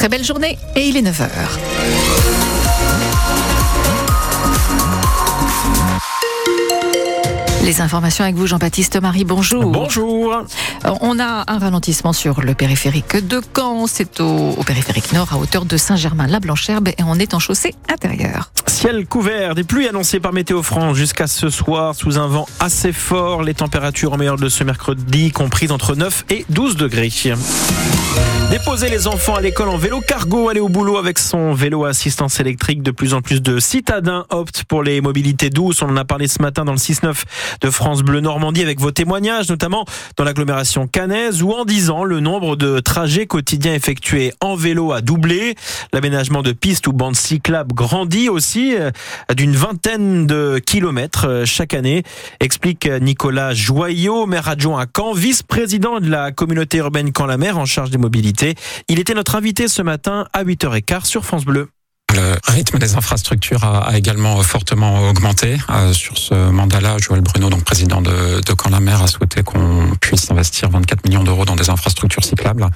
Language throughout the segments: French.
Très belle journée et il est 9h. Les informations avec vous, Jean-Baptiste Marie, bonjour. Bonjour. Euh, On a un ralentissement sur le périphérique de Caen. C'est au, au périphérique nord, à hauteur de Saint-Germain-la-Blancherbe, et on est en chaussée intérieure. Ciel couvert, des pluies annoncées par Météo France jusqu'à ce soir sous un vent assez fort. Les températures en meilleur de ce mercredi comprises entre 9 et 12 degrés. Déposer les enfants à l'école en vélo cargo, aller au boulot avec son vélo assistance électrique. De plus en plus de citadins optent pour les mobilités douces. On en a parlé ce matin dans le 6-9 de France Bleu Normandie avec vos témoignages, notamment dans l'agglomération cannaise où en 10 ans, le nombre de trajets quotidiens effectués en vélo a doublé. L'aménagement de pistes ou bandes cyclables grandit aussi euh, d'une vingtaine de kilomètres euh, chaque année, explique Nicolas Joyot, maire adjoint à Caen, vice-président de la communauté urbaine Caen-la-Mer en charge des mobilités. Il était notre invité ce matin à 8h15 sur France Bleu. Le rythme des infrastructures a, également fortement augmenté. Euh, sur ce mandat-là, Joël Bruno, donc président de, de Camp-la-Mer, a souhaité qu'on puisse investir 24 millions d'euros dans des infrastructures cyclables.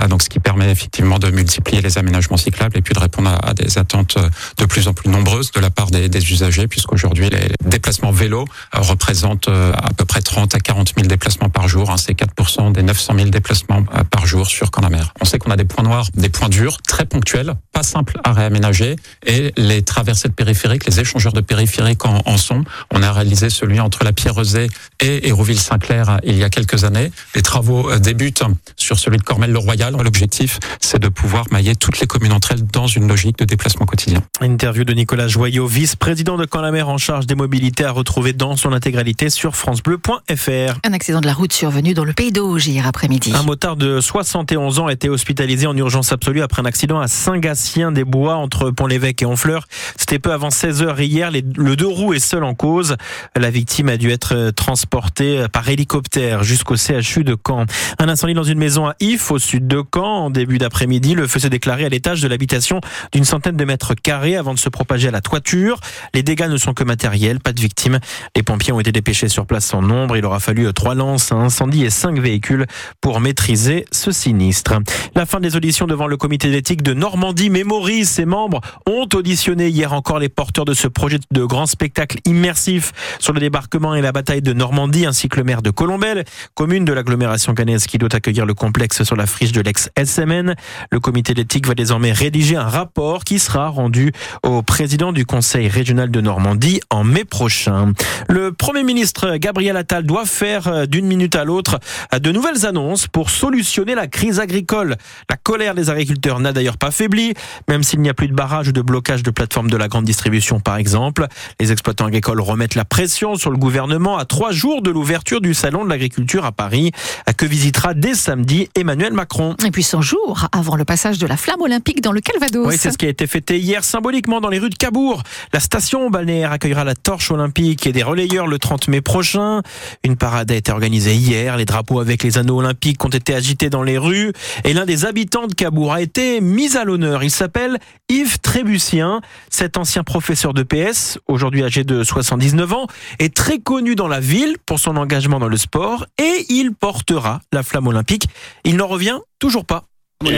Euh, donc, ce qui permet effectivement de multiplier les aménagements cyclables et puis de répondre à, des attentes de plus en plus nombreuses de la part des, usagers, puisqu'aujourd'hui les déplacements vélo euh, représentent euh, à peu près 30 à 40 000 déplacements par jour. Hein, C'est 4% des 900 000 déplacements euh, par jour sur Camp-la-Mer. On sait qu'on a des points noirs, des points durs, très ponctuels, pas simples à réaménager et les traversées de périphériques, les échangeurs de périphériques en, en sont. On a réalisé celui entre la Pierre-Rosée et Hérouville-Saint-Clair il y a quelques années. Les travaux euh, débutent sur celui de Cormel-le-Royal. L'objectif, c'est de pouvoir mailler toutes les communes entre elles dans une logique de déplacement quotidien. Interview de Nicolas Joyot, vice-président de Camp-la-Mer en charge des mobilités à retrouver dans son intégralité sur francebleu.fr. Un accident de la route survenu dans le pays d'Auge hier après-midi. Un motard de 71 ans a été hospitalisé en urgence absolue après un accident à Saint-Gatien-des-Bois entre Pont-l'Évêque et Honfleur. C'était peu avant 16 heures hier. Les- le deux roues est seul en cause. La victime a dû être transportée par hélicoptère jusqu'au CHU de Caen. Un incendie dans une maison à If, au sud de Caen. En début d'après-midi, le feu s'est déclaré à l'étage de l'habitation d'une centaine de mètres carrés avant de se propager à la toiture. Les dégâts ne sont que matériels, pas de victimes. Les pompiers ont été dépêchés sur place en nombre. Il aura fallu trois lances, un incendie et cinq véhicules pour maîtriser ce sinistre. La fin des auditions devant le comité d'éthique de Normandie Memory. Ses membres ont auditionné hier encore les porteurs de ce projet de grand spectacle immersif sur le débarquement et la bataille de Normandie, ainsi que le maire de Colombelle, commune de l'agglomération cannaise qui doit accueillir le complexe sur la friche de l'ex-SMN. Le comité d'éthique va désormais rédiger un rapport qui sera rendu au président du conseil régional de Normandie en mai prochain. Le premier ministre Gabriel Attal doit faire euh, d'une minute à l'autre euh, de nouvelles annonces pour solutionner la crise agricole. La colère des agriculteurs n'a d'ailleurs pas faibli, même s'il n'y a plus de barrage ou de blocage de plateformes de la grande distribution par exemple. Les exploitants agricoles remettent la pression sur le gouvernement à trois jours de l'ouverture du salon de l'agriculture à Paris, à que visitera dès samedi Emmanuel Macron. Et puis 100 jours avant le passage de la flamme olympique dans le Calvados. Oui, c'est ce qui a été fêté hier symboliquement dans les rues de Cabourg. La station balnéaire accueillera la torche olympique et des relayeurs le 30 mai prochain. Une parade a été organisée hier. Les drapeaux avec les anneaux olympiques ont été agités dans les rues. Et l'un des habitants de Cabourg a été mis à l'honneur. Il s'appelle Yves Trébucien. Cet ancien professeur de PS, aujourd'hui âgé de 79 ans, est très connu dans la ville pour son engagement dans le sport et il portera la flamme olympique. Il n'en revient toujours pas.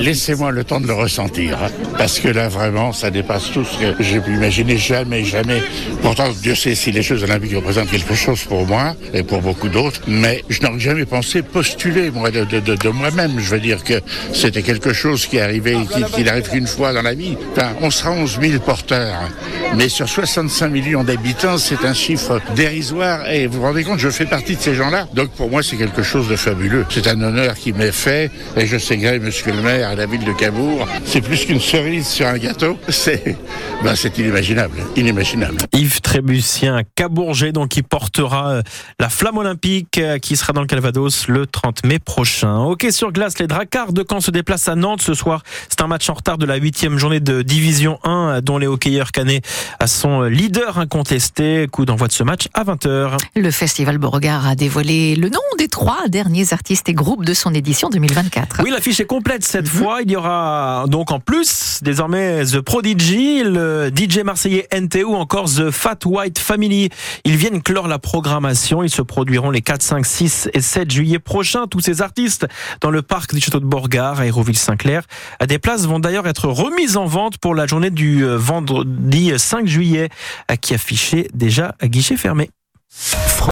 Laissez-moi le temps de le ressentir, hein, parce que là vraiment, ça dépasse tout ce que j'ai pu imaginer. Jamais, jamais. Pourtant, Dieu sait si les Jeux Olympiques représentent quelque chose pour moi et pour beaucoup d'autres, mais je n'aurais jamais pensé postuler moi de, de- de- de moi-même. Je veux dire que c'était quelque chose qui arrivait, qui, qui n'arrive qu'une fois dans la vie. Enfin, on sera 11 000 porteurs, mais sur 65 millions d'habitants, c'est un chiffre dérisoire. Et vous vous rendez compte, je fais partie de ces gens-là. Donc pour moi, c'est quelque chose de fabuleux. C'est un honneur qui m'est fait, et je sais gré, Monsieur à la ville de Cabourg. C'est plus qu'une cerise sur un gâteau. C'est, ben, c'est inimaginable, inimaginable. Yves Trébucien Cabourget, donc qui portera euh, la flamme olympique euh, qui sera dans le Calvados le 30 mai prochain. Ok sur glace, les Dracards de Caen se déplacent à Nantes ce soir. C'est un match en retard de la huitième journée de Division 1 euh, dont les hockeyeurs canets sont leader incontesté. Coup d'envoi de ce match à 20h. Le Festival Beauregard a dévoilé le nom des trois derniers artistes et groupes de son édition 2024. Oui, l'affiche est complète. Cette fois, il y aura donc en plus désormais The Prodigy, le DJ marseillais NTO ou encore The Fat White Family. Ils viennent clore la programmation. Ils se produiront les 4, 5, 6 et 7 juillet prochains. Tous ces artistes dans le parc du château de Borgard à Aéroville-Saint-Clair. Des places vont d'ailleurs être remises en vente pour la journée du vendredi 5 juillet qui affichait déjà à guichet fermé.